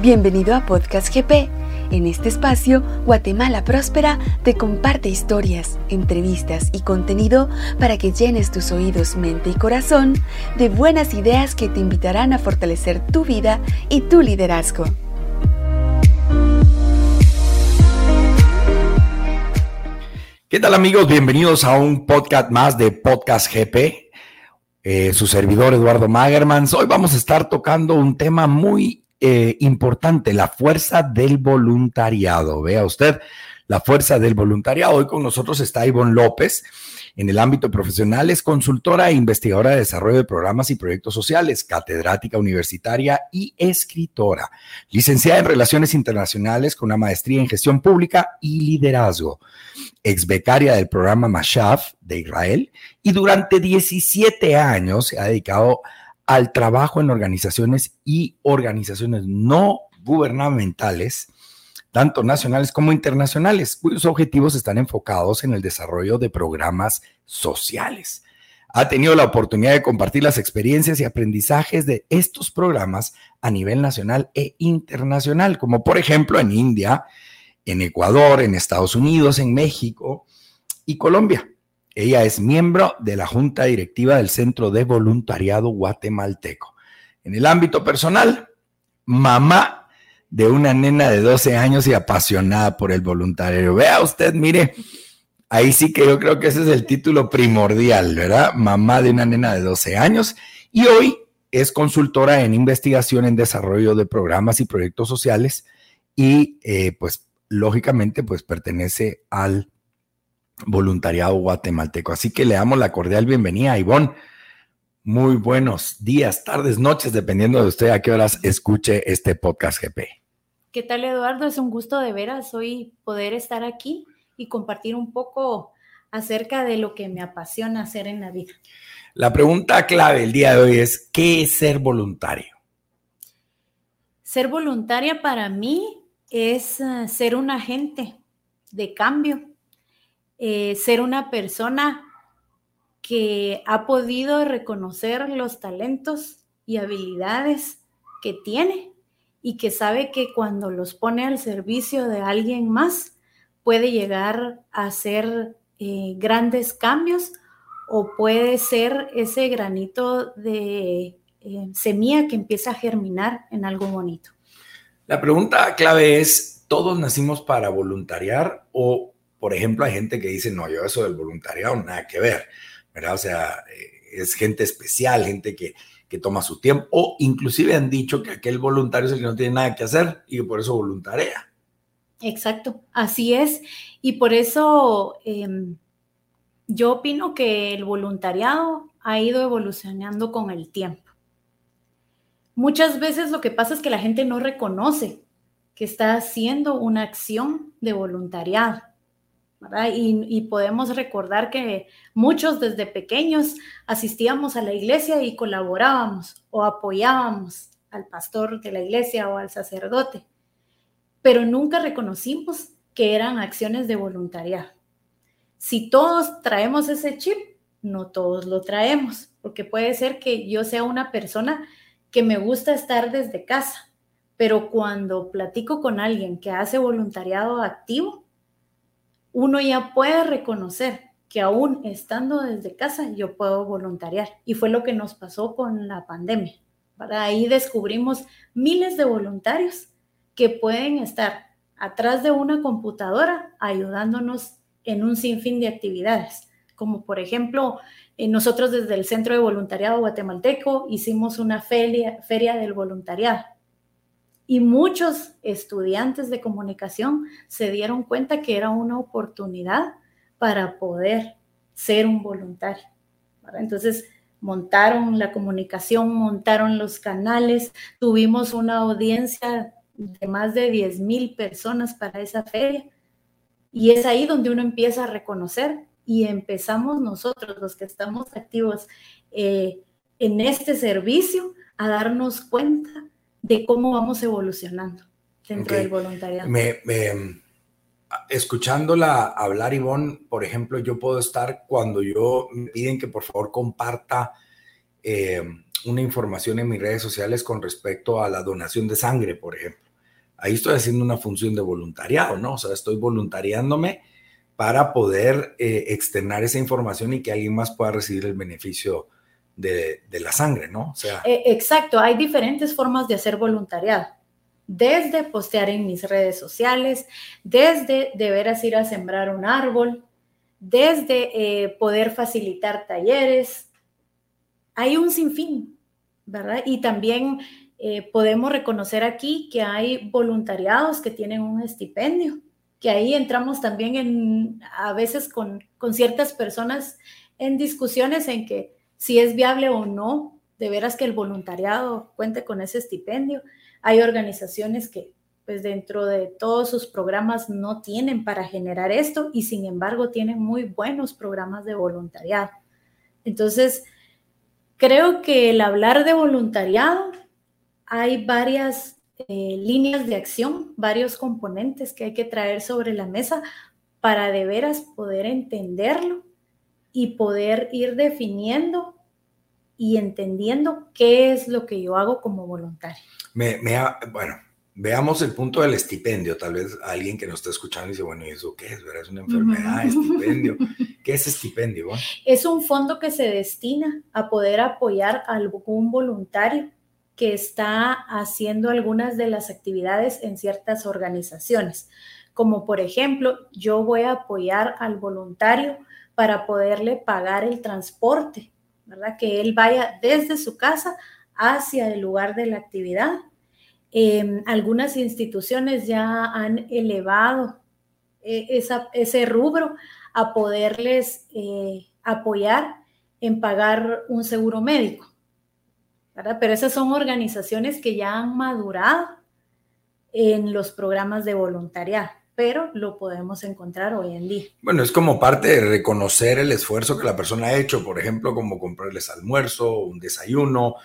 Bienvenido a Podcast GP. En este espacio, Guatemala Próspera te comparte historias, entrevistas y contenido para que llenes tus oídos, mente y corazón de buenas ideas que te invitarán a fortalecer tu vida y tu liderazgo. ¿Qué tal amigos? Bienvenidos a un podcast más de Podcast GP. Eh, su servidor Eduardo Magermans. Hoy vamos a estar tocando un tema muy eh, importante, la fuerza del voluntariado. Vea usted, la fuerza del voluntariado. Hoy con nosotros está Ivonne López. En el ámbito profesional es consultora e investigadora de desarrollo de programas y proyectos sociales, catedrática universitaria y escritora. Licenciada en Relaciones Internacionales con una maestría en Gestión Pública y Liderazgo. Ex becaria del programa Mashaf de Israel y durante 17 años se ha dedicado a al trabajo en organizaciones y organizaciones no gubernamentales, tanto nacionales como internacionales, cuyos objetivos están enfocados en el desarrollo de programas sociales. Ha tenido la oportunidad de compartir las experiencias y aprendizajes de estos programas a nivel nacional e internacional, como por ejemplo en India, en Ecuador, en Estados Unidos, en México y Colombia. Ella es miembro de la Junta Directiva del Centro de Voluntariado Guatemalteco. En el ámbito personal, mamá de una nena de 12 años y apasionada por el voluntario. Vea usted, mire, ahí sí que yo creo que ese es el título primordial, ¿verdad? Mamá de una nena de 12 años y hoy es consultora en investigación en desarrollo de programas y proyectos sociales y eh, pues lógicamente pues pertenece al voluntariado guatemalteco. Así que le damos la cordial bienvenida a Ivonne. Muy buenos días, tardes, noches, dependiendo de usted a qué horas escuche este podcast GP. ¿Qué tal, Eduardo? Es un gusto de veras hoy poder estar aquí y compartir un poco acerca de lo que me apasiona hacer en la vida. La pregunta clave el día de hoy es, ¿qué es ser voluntario? Ser voluntaria para mí es eh, ser un agente de cambio eh, ser una persona que ha podido reconocer los talentos y habilidades que tiene y que sabe que cuando los pone al servicio de alguien más puede llegar a hacer eh, grandes cambios o puede ser ese granito de eh, semilla que empieza a germinar en algo bonito. La pregunta clave es, ¿todos nacimos para voluntariar o por ejemplo, hay gente que dice, no, yo eso del voluntariado nada que ver, ¿verdad? O sea, eh, es gente especial, gente que, que toma su tiempo, o inclusive han dicho que aquel voluntario es el que no tiene nada que hacer y que por eso voluntarea. Exacto, así es. Y por eso em, yo opino que el voluntariado ha ido evolucionando con el tiempo. Muchas veces lo que pasa es que la gente no reconoce que está haciendo una acción de voluntariado. Y, podemos recordar que muchos desde pequeños asistíamos a la iglesia y colaborábamos o apoyábamos al pastor de la iglesia o al sacerdote, pero nunca reconocimos que eran acciones de voluntariado. Si todos traemos ese chip, no todos lo traemos, porque puede ser que yo sea una persona que me gusta estar desde casa, pero cuando platico con alguien que hace voluntariado activo, uno ya puede reconocer que aún estando desde casa yo puedo voluntariar. Y fue lo que nos pasó con la pandemia. Ahí descubrimos miles de voluntarios que pueden estar atrás de una computadora ayudándonos en un sinfín de actividades, como por ejemplo, eh, nosotros desde el Centro de Voluntariado Guatemalteco hicimos una feria del voluntariado y muchos estudiantes de comunicación se dieron cuenta que era una oportunidad para poder ser un voluntario. Entonces, montaron la comunicación, montaron los canales, tuvimos una audiencia de más de 10 mil personas para esa feria. Y es ahí donde uno empieza a reconocer y empezamos nosotros, los que estamos activos eh, en este servicio, a darnos cuenta de cómo vamos evolucionando dentro del voluntariado. Me, escuchándola hablar, Ivonne, por ejemplo, yo puedo estar cuando yo me piden que por favor comparta eh, una información en mis redes sociales con respecto a la donación de sangre, por ejemplo. Ahí estoy haciendo una función de voluntariado, ¿no? O sea, estoy voluntariándome para poder eh, externar esa información y que alguien más pueda recibir el beneficio de, la sangre, ¿no? Eh, exacto, hay diferentes formas de hacer voluntariado. Desde postear en mis redes sociales, desde de veras ir a sembrar un árbol, desde eh, poder facilitar talleres. Hay un sinfín, ¿verdad? Y también eh, podemos reconocer aquí que hay voluntariados que tienen un estipendio, que ahí entramos también en, a veces con, con ciertas personas en discusiones en que si es viable o no, de veras que el voluntariado cuente con ese estipendio. Hay organizaciones que pues dentro de todos sus programas no tienen para generar esto y sin embargo tienen muy buenos programas de voluntariado. Entonces, creo que el hablar de voluntariado hay varias eh, líneas de acción, varios componentes que hay que traer sobre la mesa para de veras poder entenderlo y poder ir definiendo y entendiendo qué es lo que yo hago como voluntario. Me, bueno, veamos el punto del estipendio. Tal vez alguien que nos está escuchando dice, bueno, ¿y eso qué es? ¿Es una enfermedad? ¿Estipendio? ¿Qué es estipendio? Es un fondo que se destina a poder apoyar a algún voluntario que está haciendo algunas de las actividades en ciertas organizaciones. Como por ejemplo, yo voy a apoyar al voluntario para poderle pagar el transporte, ¿verdad? Que él vaya desde su casa hacia el lugar de la actividad. Em, algunas instituciones ya han elevado eh, ese rubro a poderles eh, apoyar en pagar un seguro médico. Pero esas son organizaciones que ya han madurado en los programas de voluntariado, pero lo podemos encontrar hoy en día. Bueno, es como parte de reconocer el esfuerzo que la persona ha hecho, por ejemplo, como comprarles almuerzo, un desayuno,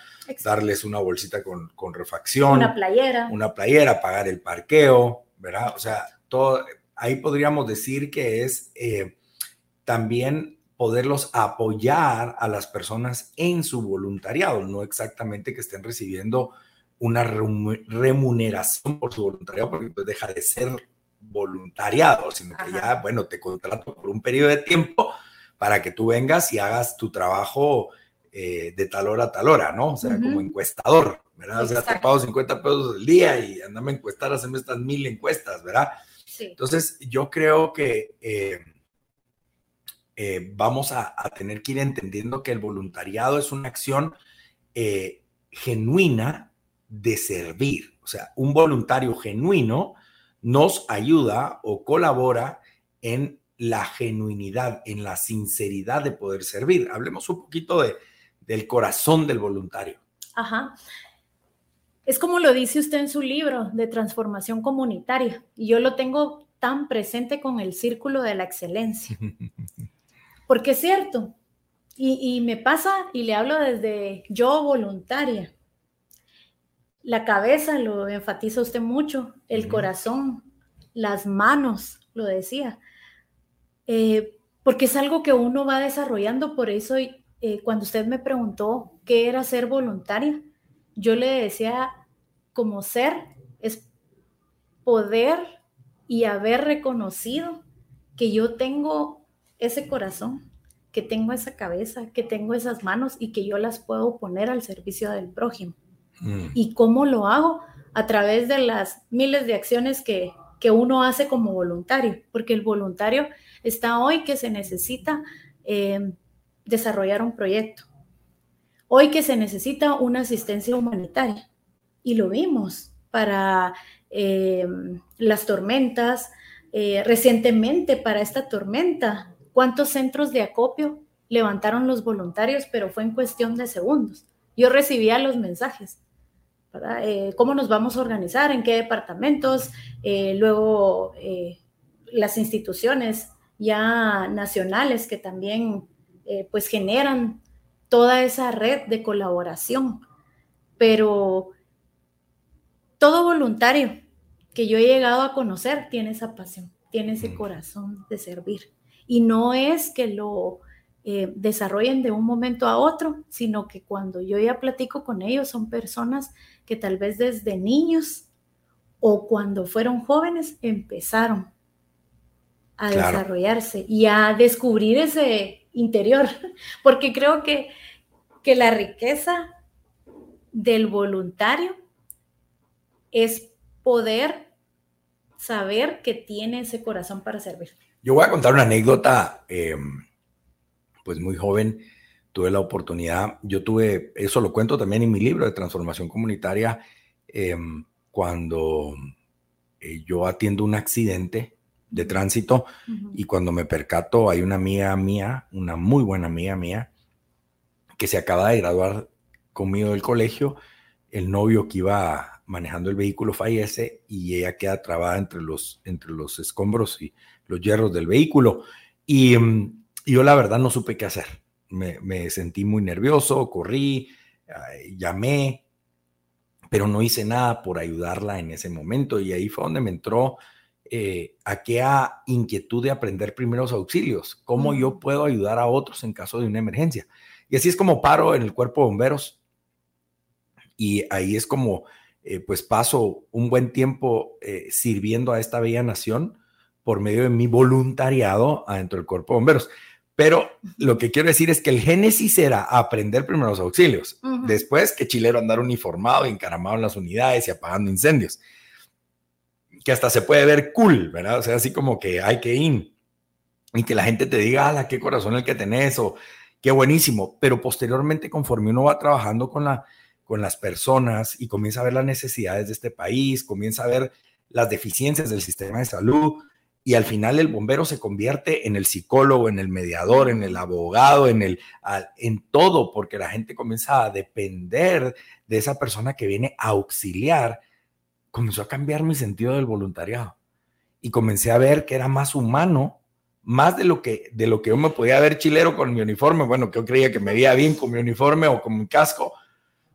darles una bolsita con, refacción. Una playera. Una playera, pagar el parqueo, ¿verdad? O sea, todo, ahí podríamos decir que es eh, también poderlos apoyar a las personas en su voluntariado, no exactamente que estén recibiendo una remuneración por su voluntariado, porque deja de ser voluntariado, sino que ya, bueno, te contrato por un periodo de tiempo para que tú vengas y hagas tu trabajo eh, de tal hora a tal hora, ¿no? O sea, como encuestador, ¿verdad? O sea, te pago 50 pesos al día y andame a encuestar, hacerme estas mil encuestas, ¿verdad? Sí. Entonces, yo creo que... Eh, eh, vamos a, tener que ir entendiendo que el voluntariado es una acción genuina de servir. O sea, un voluntario genuino nos ayuda o colabora en la genuinidad, en la sinceridad de poder servir. Hablemos un poquito de, del corazón del voluntario. Ajá. Es como lo dice usted en su libro de transformación comunitaria, y yo lo tengo tan presente con el círculo de la excelencia. Porque es cierto, y, me pasa y le hablo desde yo voluntaria. La cabeza lo enfatiza usted mucho, el corazón, las manos, lo decía. Eh, porque es algo que uno va desarrollando, por eso eh, cuando usted me preguntó qué era ser voluntaria, yo le decía como ser es poder y haber reconocido que yo tengo ese corazón, que tengo esa cabeza, que tengo esas manos y que yo las puedo poner al servicio del prójimo. Mm. ¿Y cómo lo hago? A través de las miles de acciones que, que uno hace como voluntario, porque el voluntario está hoy que se necesita eh, desarrollar un proyecto, hoy que se necesita una asistencia humanitaria, y lo vimos para eh, las tormentas, eh, recientemente para esta tormenta cuántos centros de acopio levantaron los voluntarios, pero fue en cuestión de segundos. Yo recibía los mensajes, eh, ¿Cómo nos vamos a organizar? ¿En qué departamentos? Eh, luego, eh, las instituciones ya nacionales que también pues generan toda esa red de colaboración. Pero todo voluntario que yo he llegado a conocer tiene esa pasión, tiene ese mm. corazón de servir. Y no es que lo, eh, desarrollen de un momento a otro, sino que cuando yo ya platico con ellos son personas que tal vez desde niños o cuando fueron jóvenes empezaron a desarrollarse y a descubrir ese interior, porque creo que, que la riqueza del voluntario es poder saber que tiene ese corazón para servir. Yo voy a contar una anécdota. Eh, pues muy joven, tuve la oportunidad, yo tuve, eso lo cuento también en mi libro de transformación comunitaria, em, cuando eh, yo atiendo un accidente de tránsito y cuando me percato hay una amiga mía, una muy buena amiga mía, que se acaba de graduar conmigo del colegio, el novio que iba manejando el vehículo fallece y ella queda trabada entre los, entre los escombros y los hierros del vehículo. Y em, y yo la verdad no supe qué hacer. Me, sentí muy nervioso, corrí, llamé, pero no hice nada por ayudarla en ese momento. Y ahí fue donde me entró eh, aquella inquietud de aprender primeros auxilios, cómo yo puedo ayudar a otros en caso de una emergencia. Y así es como paro en el cuerpo de bomberos. Y ahí es como, eh, pues paso un buen tiempo eh, sirviendo a esta bella nación por medio de mi voluntariado adentro del cuerpo de bomberos. Pero lo que quiero decir es que el génesis era aprender primeros auxilios. Después que chilero andar uniformado, encaramado en las unidades y apagando incendios. Que hasta se puede ver cool, ¿verdad? O sea, así como que hay que ir. Y que la gente te diga, ala, qué corazón el que tenés o qué buenísimo. Pero posteriormente, conforme uno va trabajando con, la, con las personas y comienza a ver las necesidades de este país, comienza a ver las deficiencias del sistema de salud, y al final el bombero se convierte en el psicólogo, en el mediador, en el abogado, en, el, en todo, porque la gente comienza a depender de esa persona que viene a auxiliar. Comenzó a cambiar mi sentido del voluntariado y comencé a ver que era más humano, más de lo que, de lo que yo me podía ver chilero con mi uniforme. Bueno, que yo creía que me veía bien con mi uniforme o con mi casco,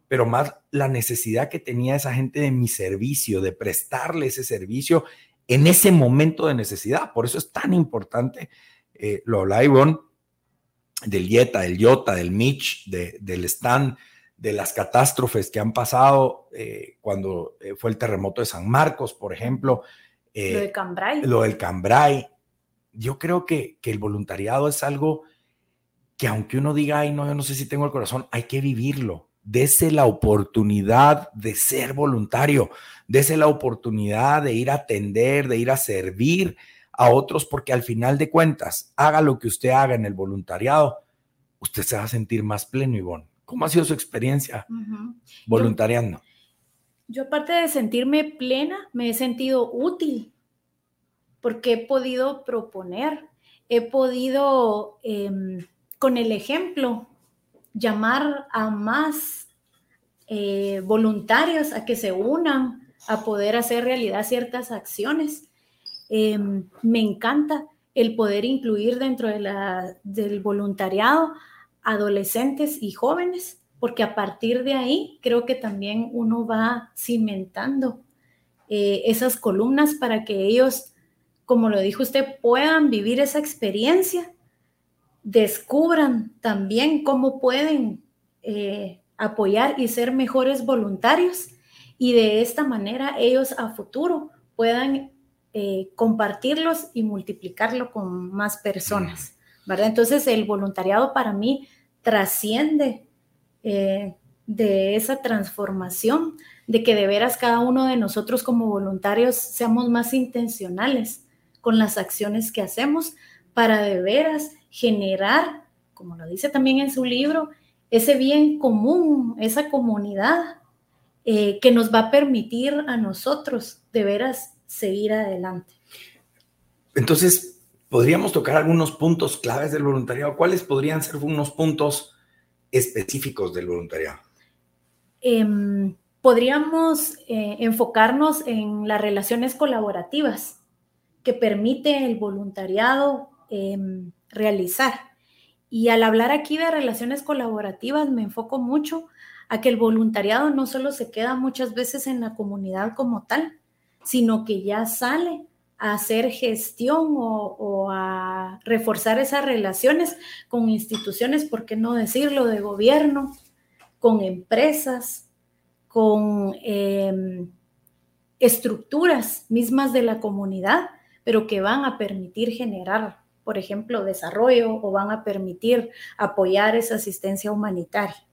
pero más la necesidad que tenía esa gente de mi servicio, de prestarle ese servicio en ese momento de necesidad. Por eso es tan importante, eh, lo hablaba Ivonne, del Yeta, del Yota, del Mitch, del Stan, de las catástrofes que han pasado eh, cuando eh, fue el terremoto de San Marcos, por ejemplo. lo de Cambrai. Lo del Cambrai. Yo creo que, que el voluntariado es algo que aunque uno diga, ay, no, yo no sé si tengo el corazón, hay que vivirlo dese la oportunidad de ser voluntario, dese la oportunidad de ir a atender, de ir a servir a otros, porque al final de cuentas, haga lo que usted haga en el voluntariado, usted se va a sentir más pleno, Ivonne. ¿Cómo ha sido su experiencia voluntariando? Yo, aparte de sentirme plena, me he sentido útil, porque he podido proponer, he podido, em, con el ejemplo, llamar a más eh, voluntarios a que se unan a poder hacer realidad ciertas acciones. Em, me encanta el poder incluir dentro del voluntariado adolescentes y jóvenes, porque a partir de ahí creo que también uno va cimentando eh, esas columnas para que ellos, como lo dijo usted, puedan vivir esa experiencia descubran también cómo pueden eh, apoyar y ser mejores voluntarios y de esta manera ellos a futuro puedan eh, compartirlos y multiplicarlo con más personas, ¿verdad? Entonces el voluntariado para mí trasciende eh, de esa transformación, de que de veras cada uno de nosotros como voluntarios seamos más intencionales con las acciones que hacemos para de veras generar, como lo dice también en su libro, ese bien común, esa comunidad eh, que nos va a permitir a nosotros de veras seguir adelante. Entonces, podríamos tocar algunos puntos claves del voluntariado. ¿Cuáles podrían ser unos puntos específicos del voluntariado? Em, podríamos eh, enfocarnos en las relaciones colaborativas que permite el voluntariado em, realizar. Y al hablar aquí de relaciones colaborativas, me enfoco mucho a que el voluntariado no solo se queda muchas veces en la comunidad como tal, sino que ya sale a hacer gestión o, a reforzar esas relaciones con instituciones, ¿por qué no decirlo?, de gobierno, con empresas, con em, estructuras mismas de la comunidad, pero que van a permitir generar, por ejemplo, desarrollo o van a permitir apoyar esa asistencia humanitaria.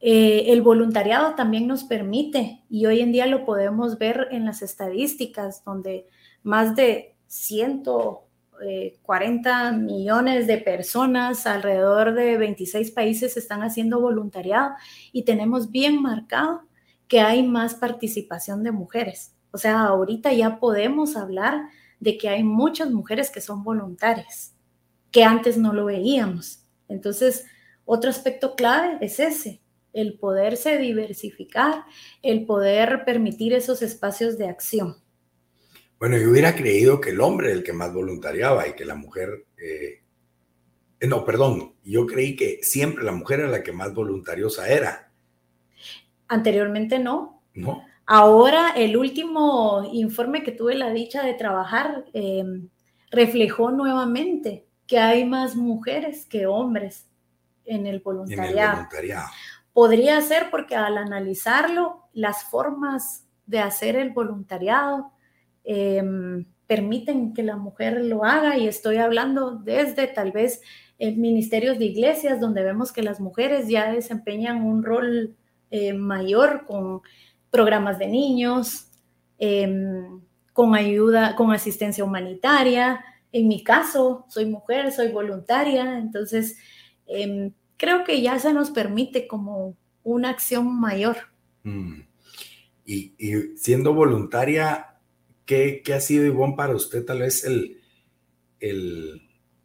Eh, el voluntariado también nos permite, y hoy en día lo podemos ver en las estadísticas, donde más de 140 eh, millones de personas alrededor de 26 países están haciendo voluntariado y tenemos bien marcado que hay más participación de mujeres. O sea, ahorita ya podemos hablar de que hay muchas mujeres que son voluntarias, que antes no lo veíamos. Entonces, otro aspecto clave es ese, el poderse diversificar, el poder permitir esos espacios de acción. Bueno, yo hubiera creído que el hombre era el que más voluntariaba y que la mujer... Eh, eh, no, perdón, yo creí que siempre la mujer era la que más voluntariosa era. Anteriormente no. No. Ahora, el último informe que tuve la dicha de trabajar em, reflejó nuevamente que hay más mujeres que hombres en el voluntariado. En el voluntariado. Podría ser porque al analizarlo, las formas de hacer el voluntariado, Em, permiten que la mujer lo haga y estoy hablando desde tal vez en ministerios de iglesias donde vemos que las mujeres ya desempeñan un rol eh, mayor con programas de niños, em, con ayuda, con asistencia humanitaria. En mi caso, soy mujer, soy voluntaria, entonces em, creo que ya se nos permite como una acción mayor. Mm. y siendo voluntaria, ¿Qué, ha sido, Ivonne, para usted tal vez el,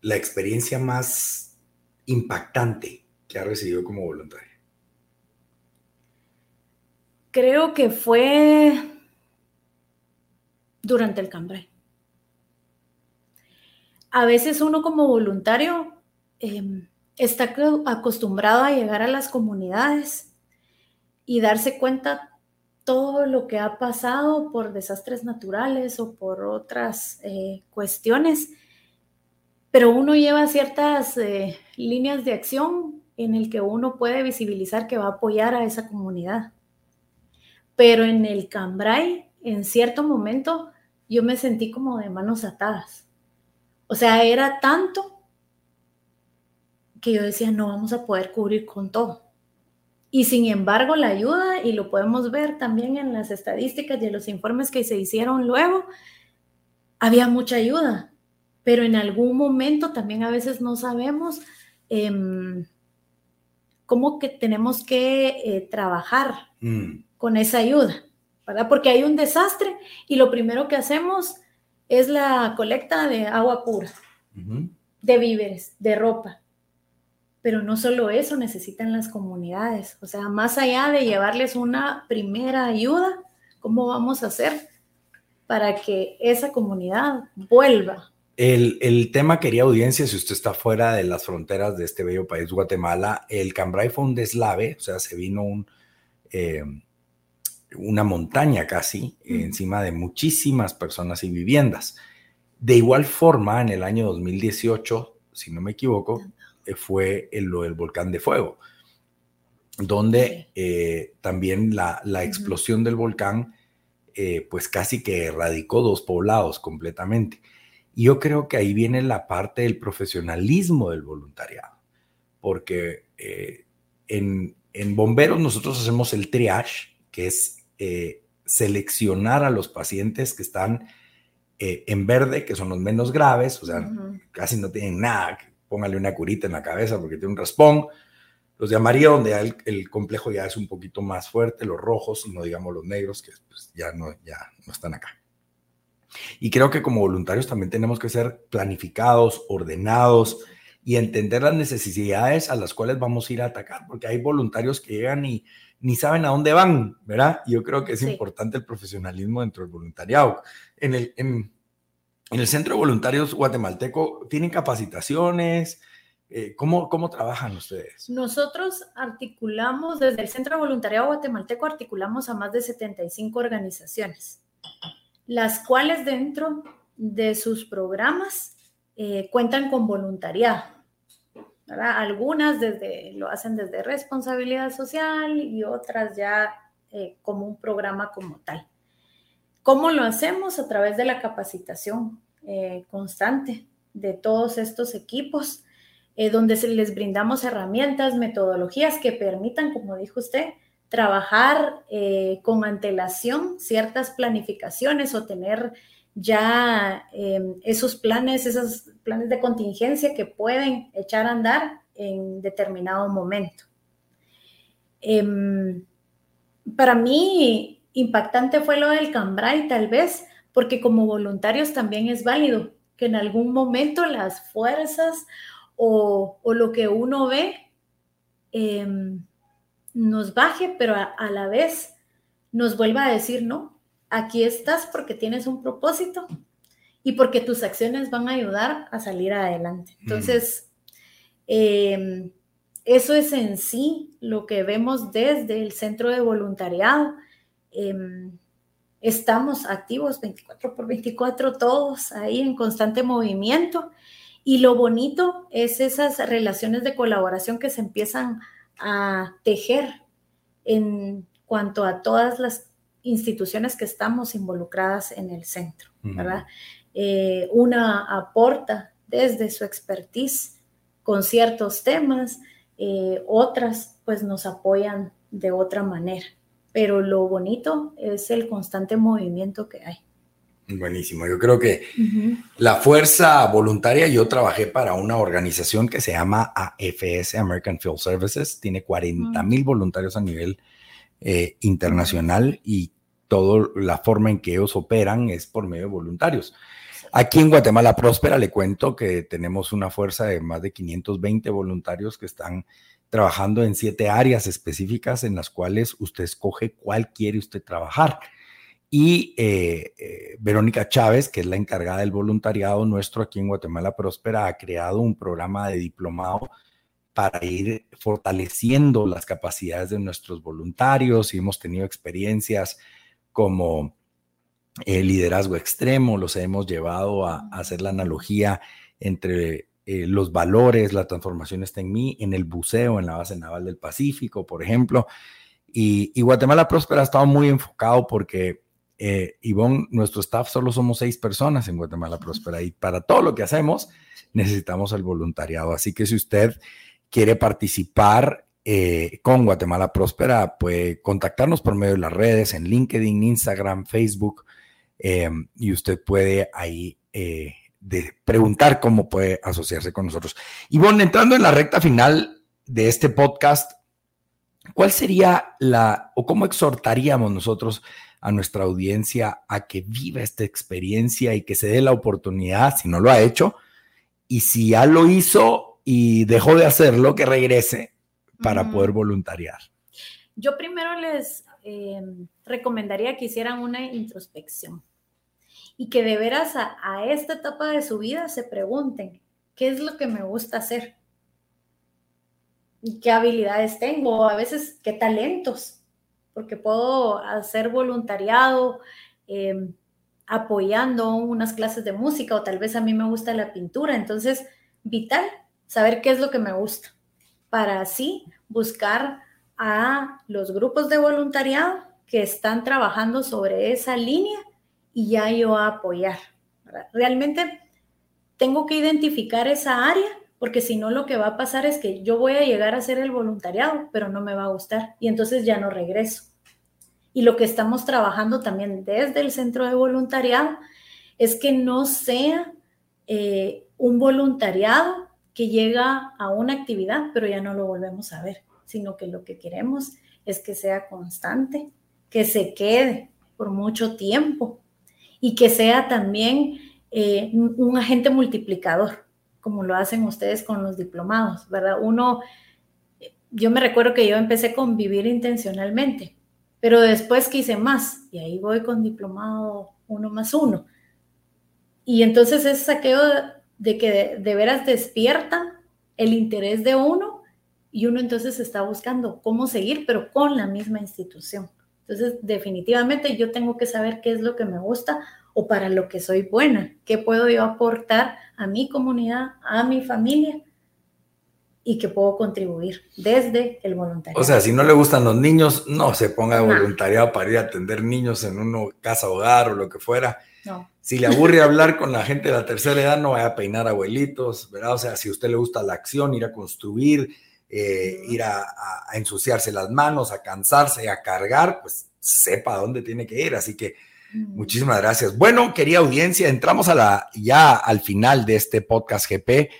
la experiencia más impactante que ha recibido como voluntaria? Creo que fue durante el cambrai. A veces uno como voluntario em, está acostumbrado a llegar a las comunidades y darse cuenta todo lo que ha pasado por desastres naturales o por otras eh, cuestiones, pero uno lleva ciertas eh, líneas de acción en el que uno puede visibilizar que va a apoyar a esa comunidad. Pero en el Cambrai, en cierto momento, yo me sentí como de manos atadas. O sea, era tanto que yo decía, no vamos a poder cubrir con todo. Y sin embargo, la ayuda, y lo podemos ver también en las estadísticas y en los informes que se hicieron luego, había mucha ayuda, pero en algún momento también a veces no sabemos em, cómo que tenemos que eh, trabajar mm. Con esa ayuda, ¿verdad? Porque hay un desastre y lo primero que hacemos es la colecta de agua pura, de víveres, de ropa. Pero no solo eso necesitan las comunidades, o sea, más allá de llevarles una primera ayuda, ¿cómo vamos a hacer para que esa comunidad vuelva? El, tema, quería audiencia, si usted está fuera de las fronteras de este bello país, Guatemala, el Cambrai fue un deslave, o sea, se vino un, eh, una montaña casi encima de muchísimas personas y viviendas. De igual forma, en el año 2018, si no me equivoco, eh, fue el, lo del volcán de fuego, donde eh, también la, explosión del volcán eh, pues casi que erradicó dos poblados completamente. Y yo creo que ahí viene la parte del profesionalismo del voluntariado, porque en, en, bomberos nosotros hacemos el triage, que es seleccionar a los pacientes que están en verde, que son los menos graves, o sea, casi no tienen nada, póngale una curita en la cabeza porque tiene un raspón. Los de amarillo, donde el, complejo ya es un poquito más fuerte, los rojos, no digamos los negros, que pues, ya, no, ya no están acá. Y creo que como voluntarios también tenemos que ser planificados, ordenados y entender las necesidades a las cuales vamos a ir a atacar, porque hay voluntarios que llegan y ni saben a dónde van, ¿verdad? Yo creo que es importante el profesionalismo dentro del voluntariado. En el, en, en el Centro de Voluntarios Guatemalteco, ¿tienen capacitaciones? Eh, ¿cómo, ¿Cómo trabajan ustedes? Nosotros articulamos, desde el Centro de Voluntariado Guatemalteco, articulamos a más de 75 organizaciones, las cuales dentro de sus programas eh, cuentan con voluntariado. Algunas desde, lo hacen desde responsabilidad social y otras ya eh, como un programa como tal. ¿Cómo lo hacemos? A través de la capacitación eh, constante de todos estos equipos, donde se les brindamos herramientas, metodologías que permitan, como dijo usted, trabajar con antelación ciertas planificaciones o tener ya em, esos planes, esos planes de contingencia que pueden echar a andar en determinado momento. Em, para mí, impactante fue lo del Cambrai, tal vez, porque como voluntarios también es válido que en algún momento las fuerzas o, lo que uno ve em, nos baje, pero a la vez nos vuelva a decir, no, aquí estás porque tienes un propósito y porque tus acciones van a ayudar a salir adelante. Entonces, em, eso es en sí lo que vemos desde el centro de voluntariado. Em, estamos activos 24 por 24, todos ahí en constante movimiento. Y lo bonito es esas relaciones de colaboración que se empiezan a tejer en cuanto a todas las instituciones que estamos involucradas en el centro, ¿verdad? Eh, una aporta desde su expertise con ciertos temas, eh, otras pues nos apoyan de otra manera, pero lo bonito es el constante movimiento que hay. Buenísimo, yo creo que la fuerza voluntaria, yo trabajé para una organización que se llama AFS, American Field Services, tiene 40 mil voluntarios a nivel eh, internacional y toda la forma en que ellos operan es por medio de voluntarios. Aquí en Guatemala Próspera le cuento que tenemos una fuerza de más de 520 voluntarios que están trabajando en siete áreas específicas en las cuales usted escoge cuál quiere usted trabajar. Y eh, eh, Verónica Chávez, que es la encargada del voluntariado nuestro aquí en Guatemala Próspera, ha creado un programa de diplomado para ir fortaleciendo las capacidades de nuestros voluntarios y hemos tenido experiencias como el liderazgo extremo, los hemos llevado a, hacer la analogía entre eh, los valores, la transformación está en mí, en el buceo, en la base naval del Pacífico, por ejemplo. Y, Guatemala Próspera ha estado muy enfocado porque, eh, Ivonne, nuestro staff solo somos seis personas en Guatemala Próspera y para todo lo que hacemos necesitamos el voluntariado. Así que si usted quiere participar eh, con Guatemala Próspera, puede contactarnos por medio de las redes, en LinkedIn, Instagram, Facebook, em, y usted puede ahí eh, preguntar cómo puede asociarse con nosotros. Y bueno, entrando en la recta final de este podcast, ¿cuál sería la, o cómo exhortaríamos nosotros a nuestra audiencia a que viva esta experiencia y que se dé la oportunidad, si no lo ha hecho, y si ya lo hizo y dejó de hacerlo, que regrese para poder voluntariar? Yo primero les eh, recomendaría que hicieran una introspección y que de veras a, esta etapa de su vida se pregunten, ¿qué es lo que me gusta hacer? ¿Y qué habilidades tengo? A veces, ¿qué talentos? Porque puedo hacer voluntariado, em, apoyando unas clases de música o tal vez a mí me gusta la pintura. Entonces, vital saber qué es lo que me gusta para así buscar a los grupos de voluntariado que están trabajando sobre esa línea y ya yo apoyar. Realmente tengo que identificar esa área porque si no lo que va a pasar es que yo voy a llegar a hacer el voluntariado, pero no me va a gustar y entonces ya no regreso. Y lo que estamos trabajando también desde el centro de voluntariado es que no sea eh, un voluntariado que llega a una actividad, pero ya no lo volvemos a ver, sino que lo que queremos es que sea constante, que se quede por mucho tiempo y que sea también eh, un agente multiplicador, como lo hacen ustedes con los diplomados, ¿verdad? Uno, yo me recuerdo que yo empecé con vivir intencionalmente, pero después quise más y ahí voy con diplomado uno más uno. Y entonces ese saqueo de que de, veras despierta el interés de uno y uno entonces está buscando cómo seguir, pero con la misma institución. Entonces, definitivamente yo tengo que saber qué es lo que me gusta o para lo que soy buena, qué puedo yo aportar a mi comunidad, a mi familia y que puedo contribuir desde el voluntariado. O sea, si no le gustan los niños, no se ponga de voluntariado para ir a atender niños en una casa hogar o lo que fuera. No. Si le aburre hablar con la gente de la tercera edad, no vaya a peinar abuelitos, ¿verdad? O sea, si a usted le gusta la acción, ir a construir, eh, ir a, ensuciarse las manos, a cansarse, a cargar, pues sepa dónde tiene que ir. Así que muchísimas gracias. Bueno, querida audiencia, entramos a la, ya al final de este podcast GP.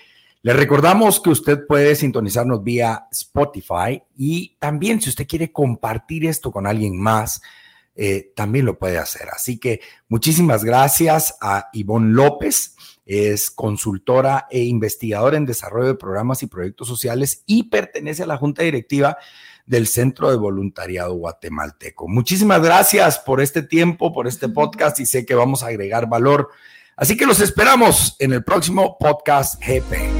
Le recordamos que usted puede sintonizarnos vía Spotify y también si usted quiere compartir esto con alguien más, eh, también lo puede hacer. Así que muchísimas gracias a Ivonne López, es consultora e investigadora en desarrollo de programas y proyectos sociales y pertenece a la junta directiva del Centro de Voluntariado Guatemalteco. Muchísimas gracias por este tiempo, por este podcast y sé que vamos a agregar valor. Así que los esperamos en el próximo podcast GP.